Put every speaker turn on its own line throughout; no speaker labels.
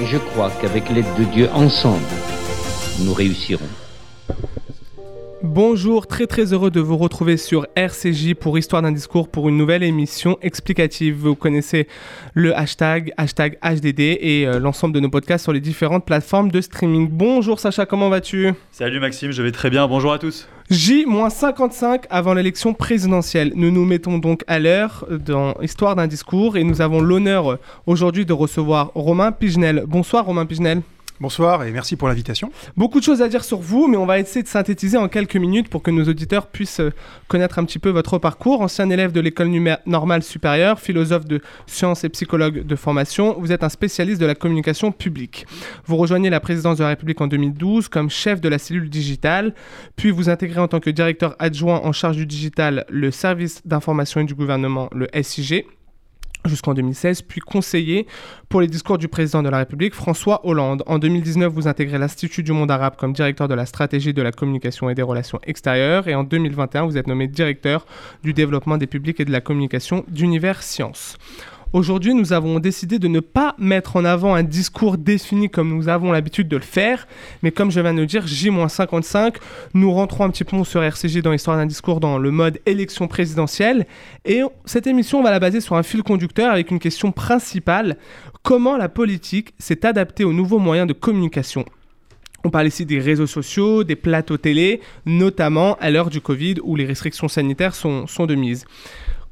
Et je crois qu'avec l'aide de Dieu, ensemble, nous réussirons.
Bonjour, très très heureux de vous retrouver sur RCJ pour Histoire d'un discours pour une nouvelle émission explicative. Vous connaissez le hashtag, hashtag HDD et euh, l'ensemble de nos podcasts sur les différentes plateformes de streaming. Bonjour Sacha, comment vas-tu?
Salut Maxime, je vais très bien, bonjour à tous.
J-55 avant l'élection présidentielle. Nous nous mettons donc à l'heure dans Histoire d'un discours et nous avons l'honneur aujourd'hui de recevoir Romain Pigenel. Bonsoir Romain Pigenel.
Bonsoir et merci pour l'invitation.
Beaucoup de choses à dire sur vous, mais on va essayer de synthétiser en quelques minutes pour que nos auditeurs puissent euh, connaître un petit peu votre parcours. Ancien élève de l'école normale supérieure, philosophe de sciences et psychologue de formation, vous êtes un spécialiste de la communication publique. Vous rejoignez la présidence de la République en 2012 comme chef de la cellule digitale, puis vous intégrez en tant que directeur adjoint en charge du digital le service d'information et du gouvernement, le SIG jusqu'en 2016, puis conseiller pour les discours du président de la République, François Hollande. En 2019, vous intégrez l'Institut du monde arabe comme directeur de la stratégie de la communication et des relations extérieures, et en 2021, vous êtes nommé directeur du développement des publics et de la communication d'Univers Sciences. Aujourd'hui, nous avons décidé de ne pas mettre en avant un discours défini comme nous avons l'habitude de le faire, mais comme je viens de le dire, J-55, nous rentrons un petit peu sur RCG dans l'histoire d'un discours dans le mode élection présidentielle. Et cette émission, on va la baser sur un fil conducteur avec une question principale. Comment la politique s'est adaptée aux nouveaux moyens de communication? On parle ici des réseaux sociaux, des plateaux télé, notamment à l'heure du Covid où les restrictions sanitaires sont, sont de mise.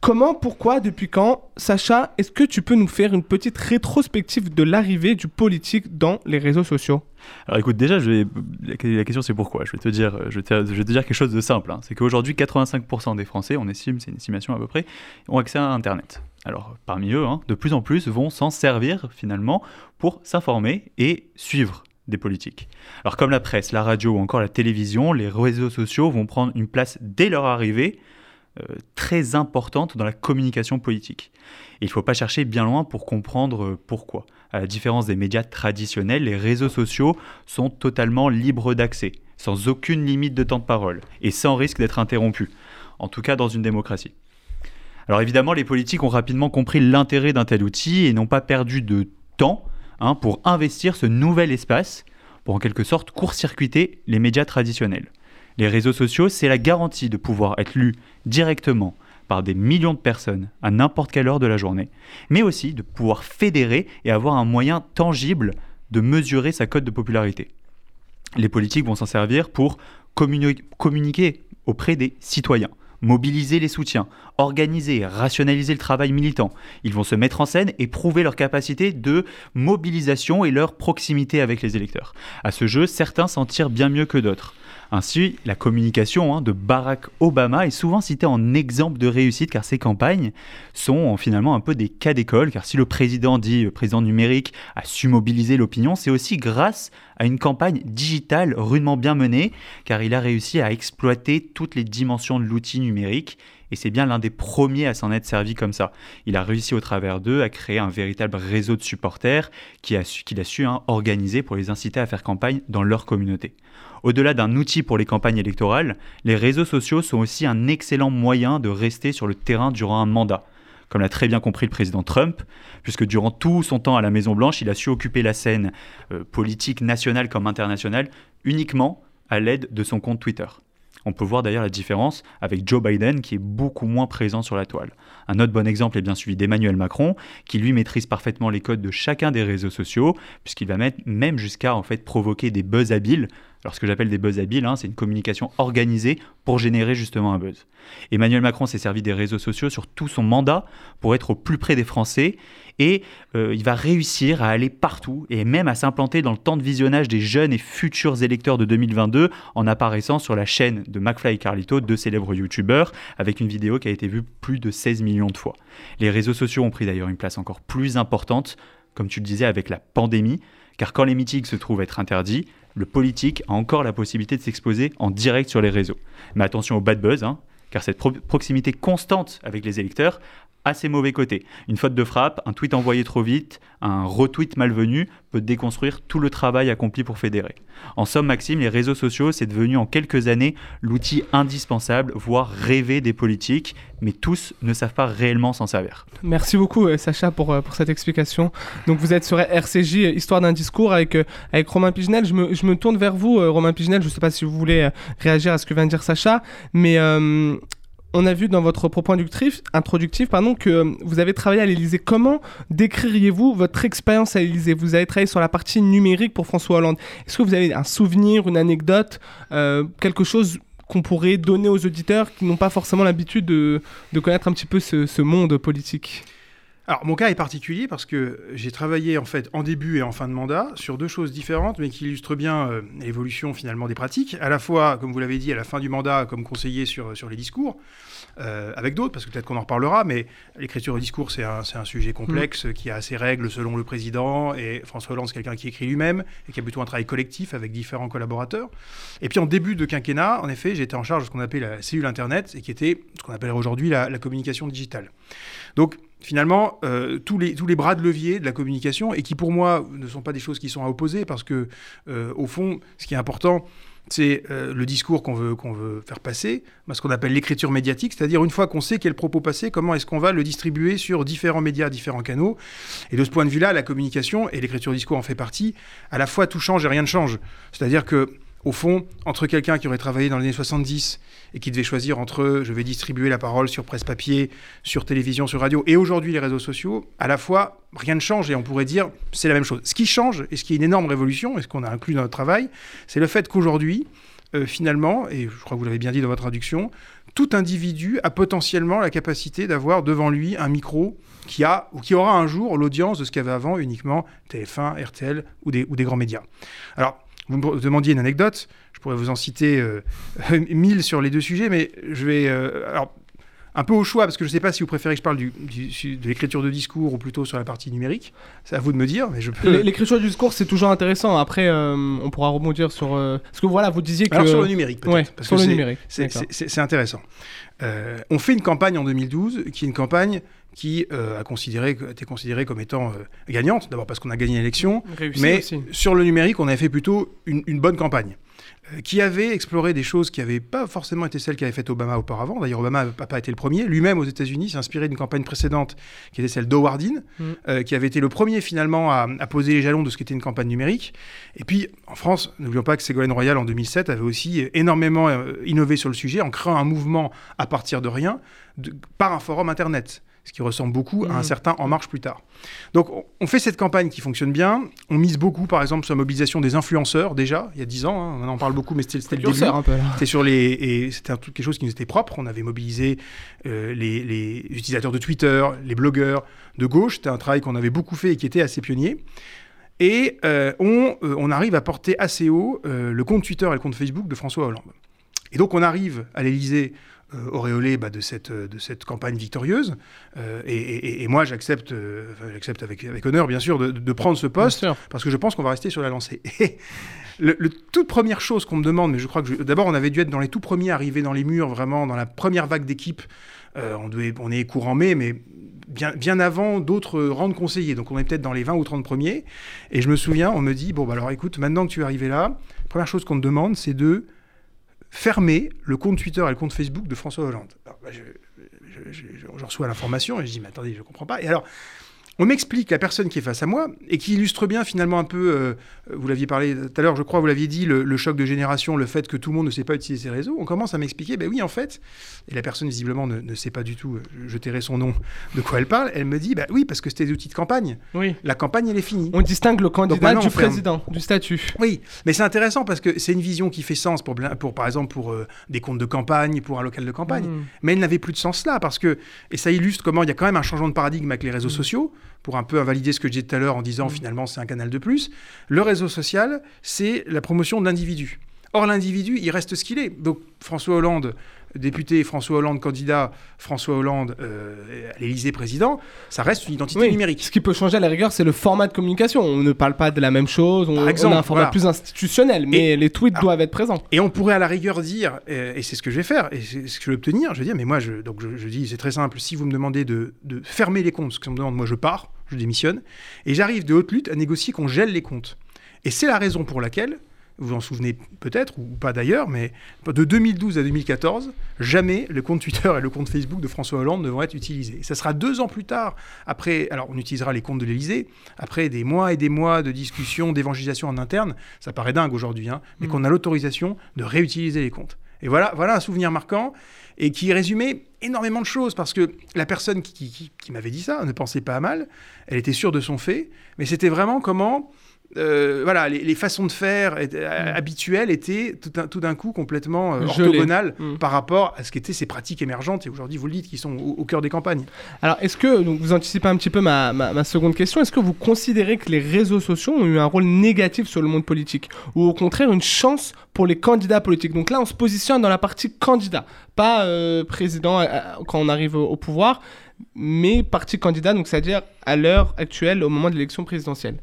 Comment, pourquoi, depuis quand Sacha, est-ce que tu peux nous faire une petite rétrospective de l'arrivée du politique dans les réseaux sociaux?
Alors écoute, déjà, la question c'est pourquoi? Je vais te dire, je vais te, dire quelque chose de simple. hein. C'est qu'aujourd'hui, 85% des Français, on estime, c'est une estimation à peu près, ont accès à Internet. Alors parmi eux, hein, de plus en plus vont s'en servir finalement pour s'informer et suivre des politiques. Alors comme la presse, la radio ou encore la télévision, les réseaux sociaux vont prendre une place dès leur arrivée très importante dans la communication politique. Il ne faut pas chercher bien loin pour comprendre euh, pourquoi. À la différence des médias traditionnels, les réseaux sociaux sont totalement libres d'accès, sans aucune limite de temps de parole, et sans risque d'être interrompus, en tout cas dans une démocratie. Alors évidemment, les politiques ont rapidement compris l'intérêt d'un tel outil et n'ont pas perdu de temps hein, pour investir ce nouvel espace, pour en quelque sorte court-circuiter les médias traditionnels. Les réseaux sociaux, c'est la garantie de pouvoir être lu directement par des millions de personnes à n'importe quelle heure de la journée, mais aussi de pouvoir fédérer et avoir un moyen tangible de mesurer sa cote de popularité. Les politiques vont s'en servir pour communiquer auprès des citoyens, mobiliser les soutiens, organiser, rationaliser le travail militant. Ils vont se mettre en scène et prouver leur capacité de mobilisation et leur proximité avec les électeurs. À ce jeu, certains s'en tirent bien mieux que d'autres. Ainsi, la communication hein, de Barack Obama est souvent citée en exemple de réussite car ses campagnes sont finalement un peu des cas d'école car si le président dit, le président numérique, a su mobiliser l'opinion, c'est aussi grâce à une campagne digitale rudement bien menée car il a réussi à exploiter toutes les dimensions de l'outil numérique et c'est bien l'un des premiers à s'en être servi comme ça. Il a réussi au travers d'eux à créer un véritable réseau de supporters qu'il a su, hein, organiser pour les inciter à faire campagne dans leur communauté. Au-delà d'un outil pour les campagnes électorales, les réseaux sociaux sont aussi un excellent moyen de rester sur le terrain durant un mandat comme l'a très bien compris le président Trump, puisque durant tout son temps à la Maison-Blanche, il a su occuper la scène euh, politique nationale comme internationale uniquement à l'aide de son compte Twitter. On peut voir d'ailleurs la différence avec Joe Biden qui est beaucoup moins présent sur la toile. Un autre bon exemple est bien celui d'Emmanuel Macron qui lui maîtrise parfaitement les codes de chacun des réseaux sociaux puisqu'il va mettre même jusqu'à en fait provoquer des buzz habiles alors ce que j'appelle des buzz habiles, hein, c'est une communication organisée pour générer justement un buzz. Emmanuel Macron s'est servi des réseaux sociaux sur tout son mandat pour être au plus près des Français et euh, il va réussir à aller partout et même à s'implanter dans le temps de visionnage des jeunes et futurs électeurs de 2022 en apparaissant sur la chaîne de McFly et Carlito, deux célèbres youtubeurs, avec une vidéo qui a été vue plus de 16 millions de fois. Les réseaux sociaux ont pris d'ailleurs une place encore plus importante comme tu le disais, avec la pandémie, car quand les meetings se trouvent être interdits, le politique a encore la possibilité de s'exposer en direct sur les réseaux. Mais attention au bad buzz, hein, car cette pro- proximité constante avec les électeurs a ses mauvais côtés. Une faute de frappe, un tweet envoyé trop vite, un retweet malvenu peut déconstruire tout le travail accompli pour fédérer. En somme, Maxime, les réseaux sociaux, c'est devenu en quelques années l'outil indispensable, voire rêvé des politiques, mais tous ne savent pas réellement s'en servir.
Merci beaucoup euh, Sacha pour, euh, pour cette explication. Donc vous êtes sur RCJ, euh, Histoire d'un discours avec, avec Romain Pigenel. Je me, je me tourne vers vous, Romain Pigenel. Je ne sais pas si vous voulez réagir à ce que vient de dire Sacha, mais on a vu dans votre propos introductif, que euh, vous avez travaillé à l'Élysée. Comment décririez-vous votre expérience à l'Élysée? Vous avez travaillé sur la partie numérique pour François Hollande. Est-ce que vous avez un souvenir, une anecdote, euh, quelque chose qu'on pourrait donner aux auditeurs qui n'ont pas forcément l'habitude de, connaître un petit peu ce monde politique?
Alors, mon cas est particulier parce que j'ai travaillé en fait en début et en fin de mandat sur deux choses différentes, mais qui illustrent bien euh, l'évolution finalement des pratiques. À la fois, comme vous l'avez dit, à la fin du mandat, comme conseiller sur, sur les discours, euh, avec d'autres, parce que peut-être qu'on en reparlera, mais l'écriture au discours, c'est un, un sujet complexe qui a ses règles selon le président, et François Hollande, c'est quelqu'un qui écrit lui-même, et qui a plutôt un travail collectif avec différents collaborateurs. Et puis en début de quinquennat, en effet, j'étais en charge de ce qu'on appelait la cellule Internet, et qui était ce qu'on appellerait aujourd'hui la, la communication digitale. Donc, finalement, euh, tous, les, tous les bras de levier de la communication, et qui pour moi ne sont pas des choses qui sont à opposer, parce que, euh, au fond, ce qui est important, c'est euh, le discours qu'on veut, qu'on veut faire passer, ce qu'on appelle l'écriture médiatique, c'est-à-dire une fois qu'on sait quel propos passer, comment est-ce qu'on va le distribuer sur différents médias, différents canaux. Et de ce point de vue-là, la communication, et l'écriture discours en fait partie, à la fois tout change et rien ne change. C'est-à-dire que au fond, entre quelqu'un qui aurait travaillé dans les années 70 et qui devait choisir entre je vais distribuer la parole sur presse papier, sur télévision, sur radio, et aujourd'hui les réseaux sociaux, à la fois, rien ne change et on pourrait dire c'est la même chose. Ce qui change, et ce qui est une énorme révolution, et ce qu'on a inclus dans notre travail, c'est le fait qu'aujourd'hui, euh, finalement, et je crois que vous l'avez bien dit dans votre traduction, tout individu a potentiellement la capacité d'avoir devant lui un micro qui a ou qui aura un jour l'audience de ce qu'avait avant uniquement TF1, RTL ou des, ou des grands médias. Alors, vous me demandiez une anecdote, je pourrais vous en citer euh, mille sur les deux sujets, mais je vais... Euh, alors, un peu au choix, parce que je ne sais pas si vous préférez que je parle du, du, de l'écriture de discours ou plutôt sur la partie numérique. C'est à vous de me dire, mais je peux...
L'écriture du discours, c'est toujours intéressant. Après, euh, on pourra rebondir sur... Euh... Parce que voilà, vous disiez que...
Alors sur le numérique, peut-être.
Ouais,
parce
sur
que
le
c'est-
numérique.
c'est- intéressant. Euh, on fait une campagne en 2012 qui est une campagne qui a, considéré, a été considérée comme étant gagnante, d'abord parce qu'on a gagné l'élection, mais
aussi.
sur le numérique, on avait fait plutôt une, une bonne campagne qui avait exploré des choses qui n'avaient pas forcément été celles qu'avait fait Obama auparavant. D'ailleurs, Obama n'a pas été le premier. Lui-même, aux États-Unis, s'est inspiré d'une campagne précédente qui était celle d'Howardin,
Mm.
euh, qui avait été le premier finalement à, à poser les jalons de ce qu'était une campagne numérique. Et puis, en France, n'oublions pas que Ségolène Royal, en 2007, avait aussi énormément euh, innové sur le sujet en créant un mouvement à partir de rien de- par un forum Internet. Ce qui ressemble beaucoup à un
Mhm.
certain En Marche plus tard. Donc, on- fait cette campagne qui fonctionne bien. On mise beaucoup, par exemple, sur la mobilisation des influenceurs, déjà, il y a 10 ans. hein. on en parle beaucoup, mais c'était le début. C'était sur les et c'était quelque chose qui nous était propre. On avait mobilisé euh, les, les utilisateurs de Twitter, les blogueurs de gauche. C'était un travail qu'on avait beaucoup fait et qui était assez pionnier. Et euh, on, euh, on arrive à porter assez haut le compte Twitter et le compte Facebook de François Hollande. Et donc on arrive à l'Élysée euh, auréolé bah, de, cette, euh, de cette campagne victorieuse. Euh, et, et- et moi, j'accepte euh, j'accepte avec, avec honneur, bien sûr, de, de prendre ce poste parce que je pense qu'on va rester sur la lancée. Et le, le toute première chose qu'on me demande, mais je crois que je- d'abord on avait dû être dans les tout premiers arrivés dans les murs, vraiment dans la première vague d'équipe. Euh, on, devait- on est courant mai, mais bien, bien avant d'autres euh, rangs de conseillers. Donc on est peut-être dans les 20 ou 30 premiers. Et je me souviens, on me dit bon, bah alors écoute, maintenant que tu es arrivé là, première chose qu'on te demande, c'est de fermer le compte Twitter et le compte Facebook de François Hollande. Alors, bah, je, je- reçois l'information et je dis mais attendez, je comprends pas. Et alors. On m'explique la personne qui est face à moi et qui illustre bien finalement un peu, euh, vous l'aviez parlé tout à l'heure, je crois, vous l'aviez dit, le, le choc de génération, le fait que tout le monde ne sait pas utiliser ces réseaux. On commence à m'expliquer, ben oui, en fait, et la personne visiblement ne, ne sait pas du tout, euh, je tairai son nom, de quoi elle parle. Elle me dit, bah oui, parce que c'était des outils de campagne.
Oui.
La campagne, elle est finie.
On distingue le candidat du président, du statut.
Oui, mais c'est intéressant parce que c'est une vision qui fait sens pour, par exemple, pour euh, des comptes de campagne, pour un local de campagne.
Mm.
Mais elle n'avait plus de sens là parce que, et ça illustre comment il y a quand même un changement de paradigme avec les réseaux sociaux, pour un peu invalider ce que je disais tout à l'heure en disant finalement c'est un canal de plus. Le réseau social, c'est la promotion de l'individu. Or, l'individu, il reste ce qu'il est. Donc, François Hollande député François Hollande candidat, François Hollande euh, à l'Élysée président, ça reste une identité
Oui.
numérique.
Ce qui peut changer à la rigueur, c'est le format de communication. On ne parle pas de la même chose, on, on a un format
voilà.
plus institutionnel, mais les tweets doivent être présents.
Et on pourrait à la rigueur dire, et c'est ce que je vais faire, et c'est ce que je vais obtenir, je vais dire, mais moi, je, donc je, je dis, c'est très simple, si vous me demandez de, de fermer les comptes, ce qu'on me demande, moi je pars, je démissionne, et j'arrive de haute lutte à négocier qu'on gèle les comptes. Et c'est la raison pour laquelle, vous vous en souvenez peut-être, ou pas d'ailleurs, mais de 2012 à 2014, jamais le compte Twitter et le compte Facebook de François Hollande ne vont être utilisés. Et ça sera deux ans plus tard, après, alors on utilisera les comptes de l'Élysée, après des mois et des mois de discussions, d'évangélisation en interne, ça paraît dingue aujourd'hui, hein, mais qu'on a l'autorisation de réutiliser les comptes. Et voilà, voilà un souvenir marquant et qui résumait énormément de choses parce que la personne qui, qui- qui- qui m'avait dit ça ne pensait pas à mal, elle était sûre de son fait, mais c'était vraiment comment euh, voilà, les, les façons de faire euh, habituelles étaient tout, d'un- coup complètement euh, orthogonales
Mm.
par rapport à ce qu'étaient ces pratiques émergentes et aujourd'hui vous le dites qui sont au, au cœur des campagnes.
Alors, est-ce que, donc vous anticipez un petit peu ma, ma- ma seconde question, est-ce que vous considérez que les réseaux sociaux ont eu un rôle négatif sur le monde politique Ou au contraire une chance pour les candidats politiques? Donc là, on se positionne dans la partie candidat, pas euh, président quand on arrive au, au pouvoir, mais partie candidat, donc c'est-à-dire à l'heure actuelle, au moment de l'élection présidentielle.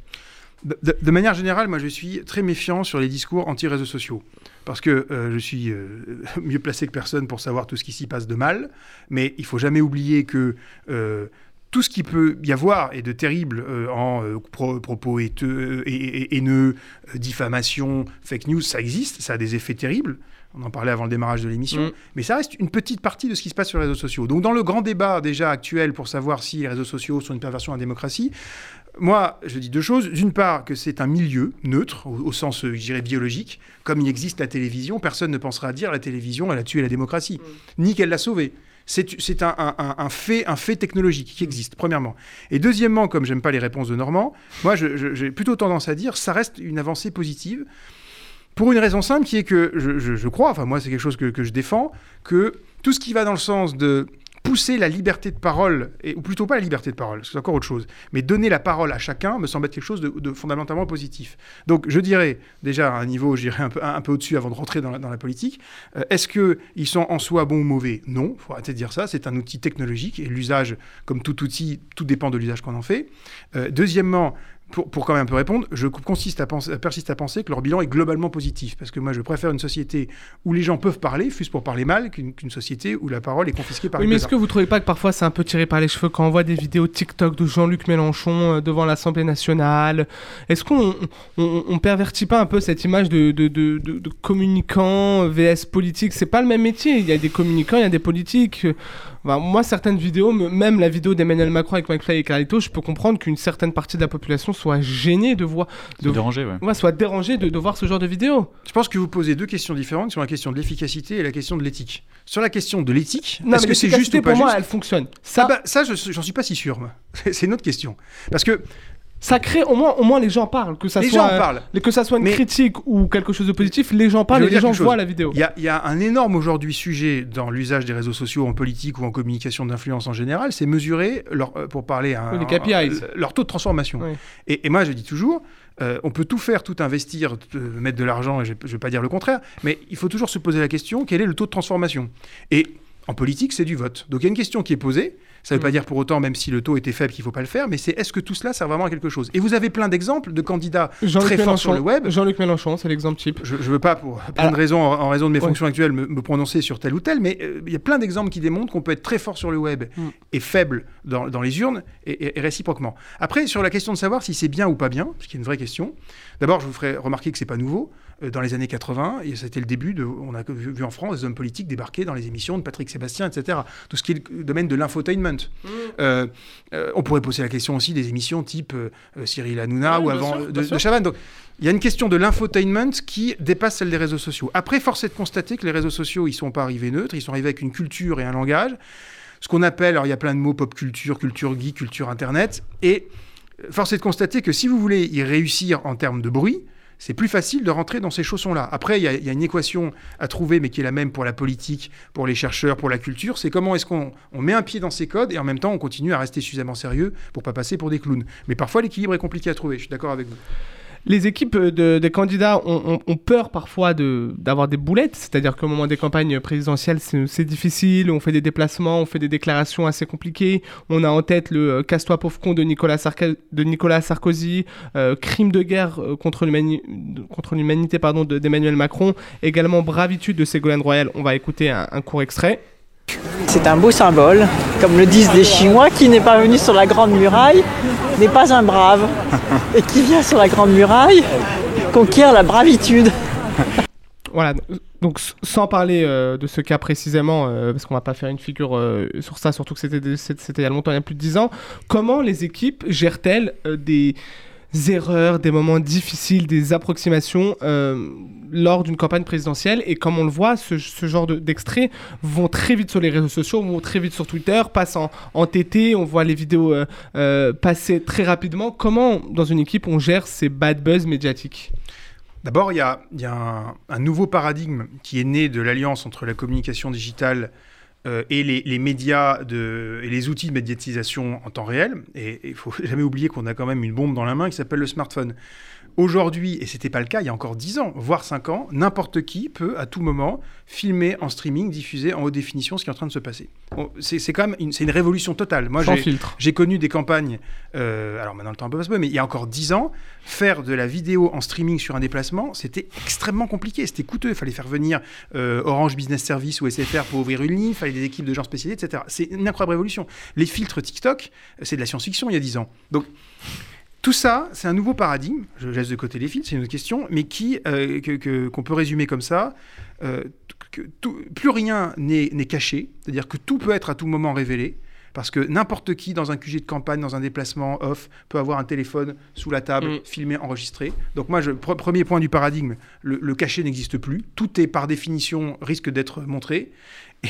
De, manière générale, moi je suis très méfiant sur les discours anti-réseaux sociaux. Parce que euh, je suis euh, mieux placé que personne pour savoir tout ce qui s'y passe de mal. Mais il faut jamais oublier que euh, tout ce qui peut y avoir est de terrible en pro- propos et, et- haineux, diffamation, fake news, ça existe, ça a des effets terribles. On en parlait avant le démarrage de l'émission.
Mm.
Mais ça reste une petite partie de ce qui se passe sur les réseaux sociaux. Donc dans le grand débat déjà actuel pour savoir si les réseaux sociaux sont une perversion à la démocratie, moi, je dis deux choses. D'une part, que c'est un milieu neutre, au, au sens, euh, je dirais, biologique. Comme il existe la télévision, personne ne pensera dire la télévision, elle a tué la démocratie, ni qu'elle l'a sauvée. C'est un, un- un- un fait, un fait technologique qui existe, premièrement. Et deuxièmement, comme j'aime pas les réponses de Normand, moi, j'ai plutôt tendance à dire ça reste une avancée positive. Pour une raison simple qui est que je, je- je crois, enfin moi c'est quelque chose que, que je défends, que tout ce qui va dans le sens de pousser la liberté de parole, ou plutôt pas la liberté de parole, c'est encore autre chose, mais donner la parole à chacun me semble être quelque chose de, fondamentalement positif. Donc je dirais, déjà à un niveau, je dirais un peu, un peu au-dessus avant de rentrer dans la, dans la politique, euh, est-ce qu'ils sont en soi bons ou mauvais? Non, il faut arrêter de dire ça, c'est un outil technologique, et l'usage, comme tout outil, tout dépend de l'usage qu'on en fait. Euh, deuxièmement, pour, pour quand même un peu répondre, je consiste à penser, persiste à penser que leur bilan est globalement positif. Parce que moi, je préfère une société où les gens peuvent parler, fût-ce pour parler mal, qu'une société où la parole est confisquée par
Oui,
les
mais est-ce que vous trouvez pas que parfois c'est un peu tiré par les cheveux quand on voit des vidéos TikTok de Jean-Luc Mélenchon euh, devant l'Assemblée nationale? Est-ce qu'on on, on pervertit pas un peu cette image de, de, de, de- de communicant euh, VS politique? C'est pas le même métier. Il y a des communicants, il y a des politiques. Enfin, moi, certaines vidéos, me- même la vidéo d'Emmanuel Macron avec McFly et Carlito, je peux comprendre qu'une certaine partie de la population soit gênée de voir, de,
dérangé, ouais.
ouais, soit dérangée de, de voir ce genre de vidéo.
Je pense que vous posez deux questions différentes sur la question de l'efficacité et la question de l'éthique. Sur la question de l'éthique,
Non,
est-ce que c'est juste
l'efficacité,
ou pas
pour moi,
juste
elle fonctionne. Ça,
Ah bah, ça, je- j'en suis pas si sûr. moi. C'est une autre question. Parce que
ça crée au moins, au moins les gens parlent, que ça
les
soit
gens en parlent.
que ça soit une
Mais-
critique ou quelque chose de positif, les gens parlent et les gens
chose.
voient la vidéo.
Il y a, il y a un énorme aujourd'hui sujet dans l'usage des réseaux sociaux en politique ou en communication d'influence en général, c'est mesurer, leur, euh, pour parler à un-
Oui, les KPIs.
un- leur taux de transformation.
Oui.
Et, et moi, je dis toujours, euh, on peut tout faire, tout investir, euh, mettre de l'argent, et je ne vais pas dire le contraire, mais il faut toujours se poser la question, quel est le taux de transformation? Et en politique, c'est du vote. Donc il y a une question qui est posée. Ça ne veut
Mm.
pas dire pour autant, même si le taux était faible, qu'il ne faut pas le faire, mais c'est est-ce que tout cela sert vraiment à quelque chose? Et vous avez plein d'exemples de candidats très forts sur le web.
Jean-Luc Mélenchon, c'est l'exemple type.
Je ne veux pas, pour plein
Alors-
de raisons, en, en raison de mes
Ouais.
fonctions actuelles, me, me prononcer sur tel ou tel, mais euh, il y a plein d'exemples qui démontrent qu'on peut être très fort sur le web
Mm.
et faible dans, dans les urnes, et, et- et réciproquement. Après, sur la question de savoir si c'est bien ou pas bien, ce qui est une vraie question, d'abord, je vous ferai remarquer que c'est pas nouveau. Euh, Dans les années 80, et c'était le début de, on a vu, vu en France des hommes politiques débarquer dans les émissions de Patrick Sébastien, etc. Tout ce qui est le domaine de l'infotainment. Euh, euh, on pourrait poser la question aussi des émissions type Cyril Hanouna ou avant
sûr,
de, de Chavannes. Donc, il y a une question de l'infotainment qui dépasse celle des réseaux sociaux. Après, force est de constater que les réseaux sociaux, ils sont pas arrivés neutres, ils sont arrivés avec une culture et un langage. Ce qu'on appelle, alors il y a plein de mots, pop culture, culture geek, culture internet. Et force est de constater que si vous voulez y réussir en termes de bruit, c'est plus facile de rentrer dans ces chaussons-là. Après, il y, a- une équation à trouver, mais qui est la même pour la politique, pour les chercheurs, pour la culture. C'est comment est-ce qu'on on met un pied dans ces codes et en même temps on continue à rester suffisamment sérieux pour pas passer pour des clowns. Mais parfois l'équilibre est compliqué à trouver. Je suis d'accord avec vous.
Les équipes de- des candidats ont, peur parfois d'avoir des boulettes, c'est-à-dire qu'au moment des campagnes présidentielles, c'est difficile, on fait des déplacements, on fait des déclarations assez compliquées. On a en tête le euh, Casse-toi pauvre con de Nicolas, Sarkozy, euh, crime de guerre euh, contre l'humani- contre l'humanité d'Emmanuel Macron, également bravitude de Ségolène Royal. On va écouter un court extrait.
C'est un beau symbole, comme le disent les Chinois, qui n'est pas venu sur la Grande Muraille n'est pas un brave, et qui vient sur la Grande Muraille conquiert la bravitude.
Voilà, donc sans parler euh, de ce cas précisément, euh, parce qu'on va pas faire une figure euh, sur ça, surtout que c'était il y a longtemps, il y a plus de 10 ans, comment les équipes gèrent-elles des erreurs, des moments difficiles, des approximations euh, lors d'une campagne présidentielle. Et comme on le voit, ce, genre de- d'extraits vont très vite sur les réseaux sociaux, vont très vite sur Twitter, passent en, TT, on voit les vidéos euh, euh, passer très rapidement. Comment, dans une équipe, on gère ces bad buzz médiatiques?
D'abord, il y a, il y a un, un nouveau paradigme qui est né de l'alliance entre la communication digitale euh, et les, les médias et les outils de médiatisation en temps réel. Et il faut jamais oublier qu'on a quand même une bombe dans la main qui s'appelle le smartphone. Aujourd'hui, et c'était pas le cas il y a encore 10 ans, voire 5 ans, n'importe qui peut à tout moment filmer en streaming, diffuser en haute définition ce qui est en train de se passer. Bon, c'est quand même une, une révolution totale. Moi,
Sans
j'ai-
filtre.
j'ai connu des campagnes, euh, alors maintenant le temps un peu passe, mais il y a encore 10 ans, faire de la vidéo en streaming sur un déplacement, c'était extrêmement compliqué, c'était coûteux. Il fallait faire venir euh, Orange Business Service ou SFR pour ouvrir une ligne, il fallait des équipes de gens spécialisés, etc. C'est une incroyable révolution. Les filtres TikTok, c'est de la science-fiction il y a 10 ans. Donc, tout ça, c'est un nouveau paradigme. Je laisse de côté les filtres, c'est une autre question, mais qui euh, que- que- qu'on peut résumer comme ça. euh, que tout- plus rien n'est n'est caché, c'est-à-dire que tout peut être à tout moment révélé. Parce que n'importe qui, dans un QG de campagne, dans un déplacement off, peut avoir un téléphone sous la table,
Mm.
filmé, enregistré. Donc moi, je, pre- premier point du paradigme, le, le cachet n'existe plus. Tout est par définition risque d'être montré.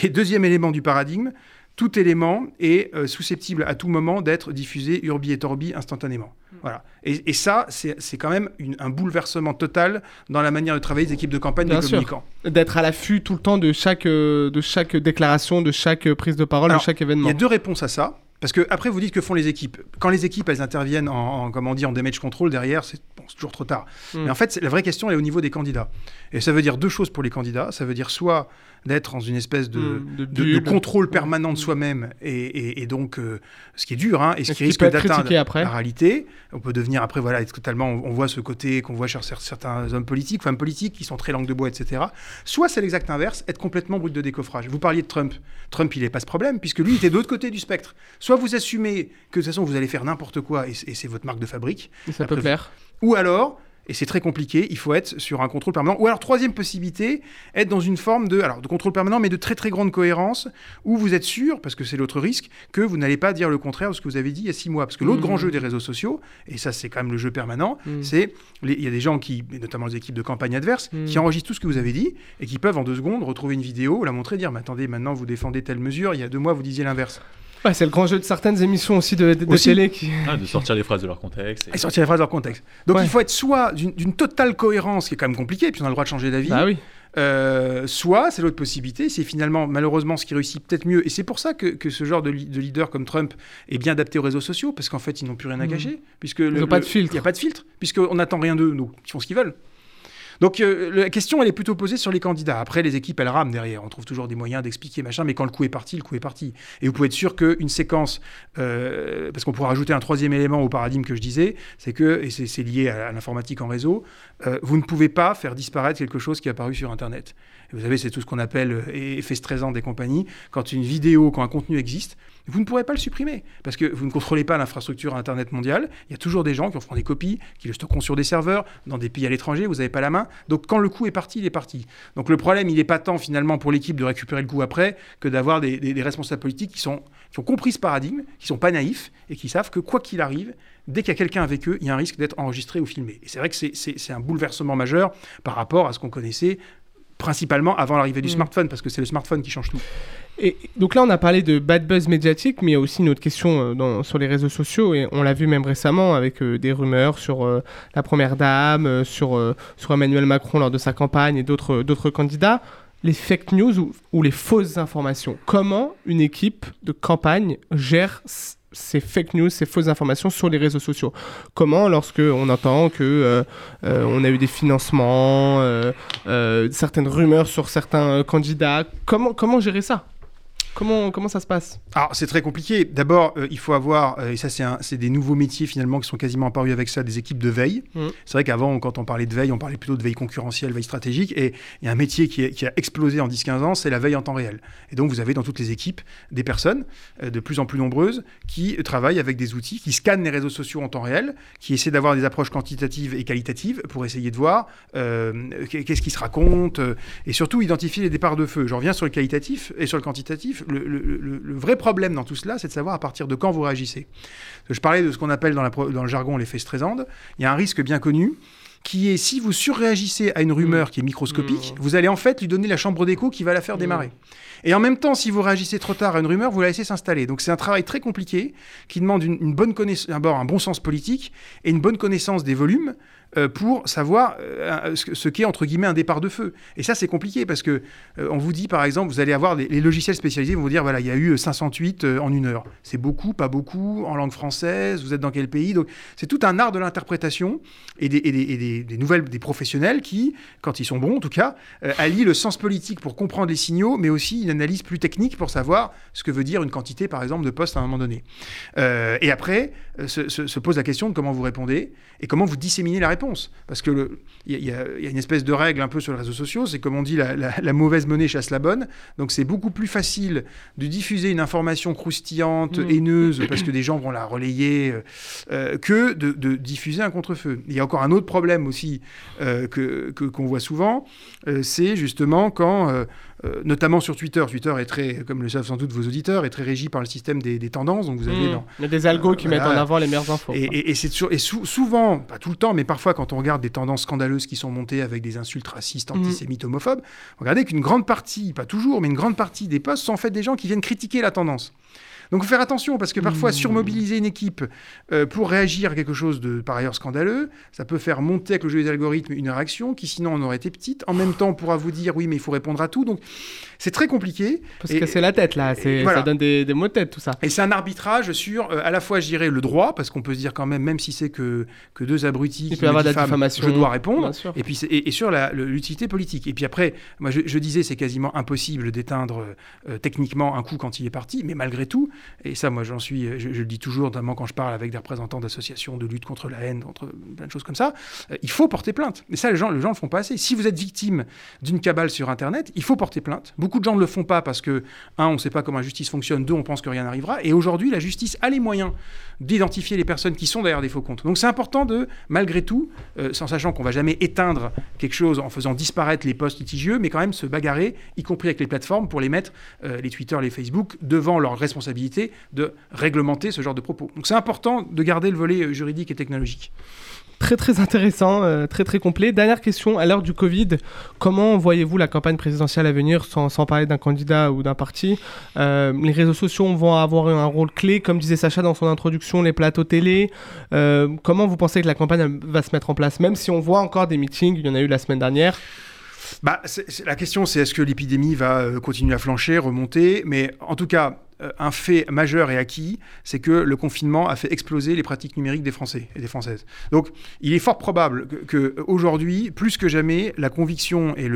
Et deuxième élément du paradigme, tout élément est euh, susceptible à tout moment d'être diffusé urbi et torbi instantanément. Voilà. Et, et ça, c'est quand même une- un bouleversement total dans la manière de travailler des équipes de campagne
Bien
des
sûr.
communicants.
d'être à l'affût tout le temps de chaque, euh, de chaque déclaration, de chaque euh, prise de parole,
Alors,
de chaque
Il
événement.
y a deux réponses à ça. Parce que après, vous dites que font les équipes. Quand les équipes, elles interviennent en, en comment on dit, en damage control derrière, c'est bon, toujours trop tard.
Mm.
Mais en fait, la vraie question elle est au niveau des candidats. Et ça veut dire deux choses pour les candidats. Ça veut dire soit d'être dans une espèce de,
Mm, de
de- de
bulle.
contrôle permanent de soi-même, et, et- et donc euh, ce qui est dur, hein, et ce
Et
qui
qui
risque d'atteindre la réalité. On peut devenir après, voilà, être totalement. On, on voit ce côté qu'on voit chez cer- certains hommes politiques, femmes politiques, qui sont très langue de bois, etc. Soit c'est l'exact inverse, être complètement brut de décoffrage. Vous parliez de Trump. Trump, il n'est pas ce problème, puisque lui, il était de l'autre côté du spectre. Soit vous assumez que de toute façon, vous allez faire n'importe quoi, et, c'est- et c'est votre marque de fabrique.
Et ça
Après,
peut plaire.
Ou alors, et c'est très compliqué, il faut être sur un contrôle permanent. Ou alors, troisième possibilité, être dans une forme de, alors, de contrôle permanent, mais de très très grande cohérence, où vous êtes sûr, parce que c'est l'autre risque, que vous n'allez pas dire le contraire de ce que vous avez dit il y a six mois. Parce que l'autre
Mhm.
grand jeu des réseaux sociaux, et ça c'est quand même le jeu permanent,
Mhm.
c'est, il y a des gens qui, notamment les équipes de campagne adverses,
Mhm.
qui enregistrent tout ce que vous avez dit, et qui peuvent en deux secondes retrouver une vidéo, la montrer, dire, mais attendez, maintenant vous défendez telle mesure, il y a deux mois vous disiez l'inverse.
Ouais, c'est le grand jeu de certaines émissions aussi de, de, de
Aussi.
télé qui.
Ah, de sortir les phrases de leur contexte. et-
Et sortir les phrases de leur contexte. Donc
Ouais.
il faut être soit d'une totale cohérence, qui est quand même compliqué, puis on a le droit de changer d'avis,
Bah oui.
Euh, soit, c'est l'autre possibilité, c'est finalement malheureusement ce qui réussit peut-être mieux. Et c'est pour ça que, que ce genre de, li- de leader comme Trump est bien adapté aux réseaux sociaux, parce qu'en fait, ils n'ont plus rien à
Mhm.
cacher. Puisque
Ils
le-
n'ont pas de filtre.
Il n'y a pas de filtre, puisqu'on n'attend rien d'eux, donc ils font ce qu'ils veulent. Donc euh, la question, elle est plutôt posée sur les candidats. Après, les équipes, elles rament derrière. On trouve toujours des moyens d'expliquer, machin, mais quand le coup est parti, le coup est parti. Et vous pouvez être sûr qu'une séquence, euh, parce qu'on pourra rajouter un troisième élément au paradigme que je disais, c'est que, et c'est lié à, à l'informatique en réseau, euh, vous ne pouvez pas faire disparaître quelque chose qui est apparu sur Internet. Vous savez, c'est tout ce qu'on appelle euh, effet stressant des compagnies. Quand une vidéo, quand un contenu existe, vous ne pourrez pas le supprimer parce que vous ne contrôlez pas l'infrastructure Internet mondiale. Il y a toujours des gens qui en font des copies, qui le stockeront sur des serveurs dans des pays à l'étranger. Vous n'avez pas la main. Donc quand le coup est parti, il est parti. Donc le problème, il n'est pas tant finalement pour l'équipe de récupérer le coup après que d'avoir des, responsables politiques qui, sont, qui ont compris ce paradigme, qui sont pas naïfs et qui savent que quoi qu'il arrive, dès qu'il y a quelqu'un avec eux, il y a un risque d'être enregistré ou filmé. Et c'est vrai que c'est un bouleversement majeur par rapport à ce qu'on connaissait principalement avant l'arrivée du
Mm.
smartphone, parce que c'est le smartphone qui change tout.
Et donc là, on a parlé de bad buzz médiatique, mais il y a aussi une autre question euh, dans- sur les réseaux sociaux, et on l'a vu même récemment avec euh, des rumeurs sur euh, la Première Dame, euh, sur, euh, sur Emmanuel Macron lors de sa campagne et d'autres d'autres candidats. Les fake news ou, ou les fausses informations. Comment une équipe de campagne gère ces fake news, ces fausses informations sur les réseaux sociaux. Comment, lorsque on entend que euh, euh, on a eu des financements, euh, certaines rumeurs sur certains candidats, comment comment gérer ça? Comment, comment ça se passe?
Alors, c'est très compliqué. D'abord, euh, il faut avoir, euh, et ça, c'est un- c'est des nouveaux métiers finalement qui sont quasiment apparus avec ça, des équipes de veille.
Mm.
C'est vrai qu'avant, quand on parlait de veille, on parlait plutôt de veille concurrentielle, veille stratégique. Et il y a un métier qui, est- qui a explosé en 10-15 ans, c'est la veille en temps réel. Et donc, vous avez dans toutes les équipes des personnes euh, de plus en plus nombreuses qui travaillent avec des outils, qui scannent les réseaux sociaux en temps réel, qui essaient d'avoir des approches quantitatives et qualitatives pour essayer de voir qu'est-ce qui se raconte et surtout identifier les départs de feu. Je reviens sur le qualitatif et sur le quantitatif. Le, le- le- le vrai problème dans tout cela, c'est de savoir à partir de quand vous réagissez. Je parlais de ce qu'on appelle dans, la pro- dans le jargon l'effet Streisand. Il y a un risque bien connu qui est si vous surréagissez à une rumeur qui est microscopique, vous allez en fait lui donner la chambre d'écho qui va la faire démarrer. Et en même temps, si vous réagissez trop tard à une rumeur, vous la laissez s'installer. Donc c'est un travail très compliqué qui demande une, une bonne connaissance, d'abord un bon sens politique et une bonne connaissance des volumes pour savoir euh, ce, que- ce qu'est entre guillemets un départ de feu. Et ça c'est compliqué parce que euh, on vous dit par exemple, vous allez avoir les, logiciels spécialisés vont vous dire voilà il y a eu 500 tweets euh, en une heure. C'est beaucoup, pas beaucoup, en langue française. Vous êtes dans quel pays? Donc c'est tout un art de l'interprétation et, des, nouvelles des professionnels qui, quand ils sont bons en tout cas, euh, allient le sens politique pour comprendre les signaux, mais aussi une analyse plus technique pour savoir ce que veut dire une quantité par exemple de postes à un moment donné. Euh, et après euh, se- se pose la question de comment vous répondez et comment vous disséminez la réponse. Parce que le- il y, y a- il y a une espèce de règle un peu sur les réseaux sociaux, c'est comme on dit, la, la- la mauvaise monnaie chasse la bonne. Donc c'est beaucoup plus facile de diffuser une information croustillante,
Mm.
haineuse, parce que des gens vont la relayer, euh, euh, que de, de diffuser un contre-feu. Il y a encore un autre problème aussi euh, que qu'on voit souvent, euh, c'est justement quand, euh, euh, notamment sur Twitter, Twitter est très, comme le savent sans doute vos auditeurs, est très régi par le système des, des tendances. Donc vous avez
Hmm.
dans,
Il y a des algos qui
Voilà.
mettent en avant les meilleures infos.
et,
quoi.
et- et c'est toujours- et sou- souvent, pas tout le temps, mais parfois quand on regarde des tendances scandaleuses qui sont montées avec des insultes racistes,
Mhm.
antisémites, homophobes, regardez qu'une grande partie, pas toujours, mais une grande partie des posts sont en fait des gens qui viennent critiquer la tendance. Donc faut faire attention parce que parfois
Mhm.
surmobiliser une équipe euh, pour réagir à quelque chose de par ailleurs scandaleux, ça peut faire monter avec le jeu des algorithmes une réaction qui sinon en aurait été petite. En même temps, on pourra vous dire oui mais il faut répondre à tout. Donc c'est très compliqué.
Se
Et-
casser la tête là, c'est-
voilà.
ça donne des, des maux de tête tout ça.
et c'est un arbitrage sur, euh, à la fois, je dirais, le droit, parce qu'on peut se dire quand même, même si c'est que, que deux abrutis
Il
qui
peut avoir
me
de la
diffament,
diffamation,
je dois répondre. Et puis c'est- et, et sur l'utilité politique. Et puis après, moi je, je disais, c'est quasiment impossible d'éteindre euh, techniquement un coup quand il est parti, mais malgré tout, et ça, moi j'en suis, je, le dis toujours, notamment quand je parle avec des représentants d'associations de lutte contre la haine, contre plein de choses comme ça, euh, il faut porter plainte. Mais ça, les gens, les gens le font pas assez. Si vous êtes victime d'une cabale sur Internet, il faut porter plainte. Beaucoup de gens ne le font pas parce que, un, on ne sait pas comment la justice fonctionne, deux, on pense que rien n'arrivera. Et aujourd'hui, la justice a les moyens d'identifier les personnes qui sont derrière des faux comptes. Donc c'est important de, malgré tout, euh, sans sachant qu'on va jamais éteindre quelque chose en faisant disparaître les posts litigieux, mais quand même se bagarrer, y compris avec les plateformes, pour les mettre, euh, les Twitter, les Facebook, devant leur responsabilité de réglementer ce genre de propos. Donc c'est important de garder le volet euh, juridique et technologique.
Très très intéressant, euh, très très complet. Dernière question, à l'heure du Covid, comment voyez-vous la campagne présidentielle à venir sans, sans parler d'un candidat ou d'un parti? Euh, Les réseaux sociaux vont avoir un rôle clé, comme disait Sacha dans son introduction, les plateaux télé. Euh, comment vous pensez que la campagne va se mettre en place? Même si on voit encore des meetings, il y en a eu la semaine dernière.
Bah, la question, c'est est-ce que l'épidémie va continuer à flancher, remonter? Mais en tout cas, un fait majeur et acquis, c'est que le confinement a fait exploser les pratiques numériques des Français et des Françaises. Donc, il est fort probable que, que, aujourd'hui, plus que jamais, la conviction et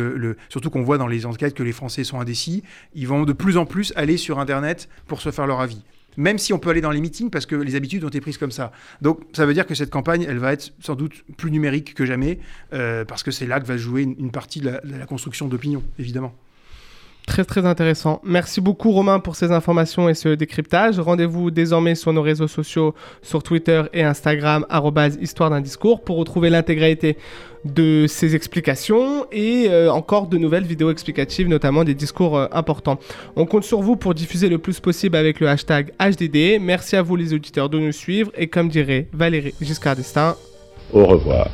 surtout qu'on voit dans les enquêtes que les Français sont indécis, ils vont de plus en plus aller sur Internet pour se faire leur avis. Même si on peut aller dans les meetings parce que les habitudes ont été prises comme ça. Donc ça veut dire que cette campagne, elle va être sans doute plus numérique que jamais euh, parce que c'est là que va jouer une, une partie de la, de la construction d'opinion, évidemment.
Très très intéressant. Merci beaucoup Romain pour ces informations et ce décryptage. Rendez-vous désormais sur nos réseaux sociaux, sur Twitter et Instagram, histoire d'un discours, pour retrouver l'intégralité de ces explications et euh, encore de nouvelles vidéos explicatives, notamment des discours euh, importants. On compte sur vous pour diffuser le plus possible avec le hashtag HDD. Merci à vous les auditeurs de nous suivre et comme dirait Valérie Giscard d'Estaing,
Au revoir.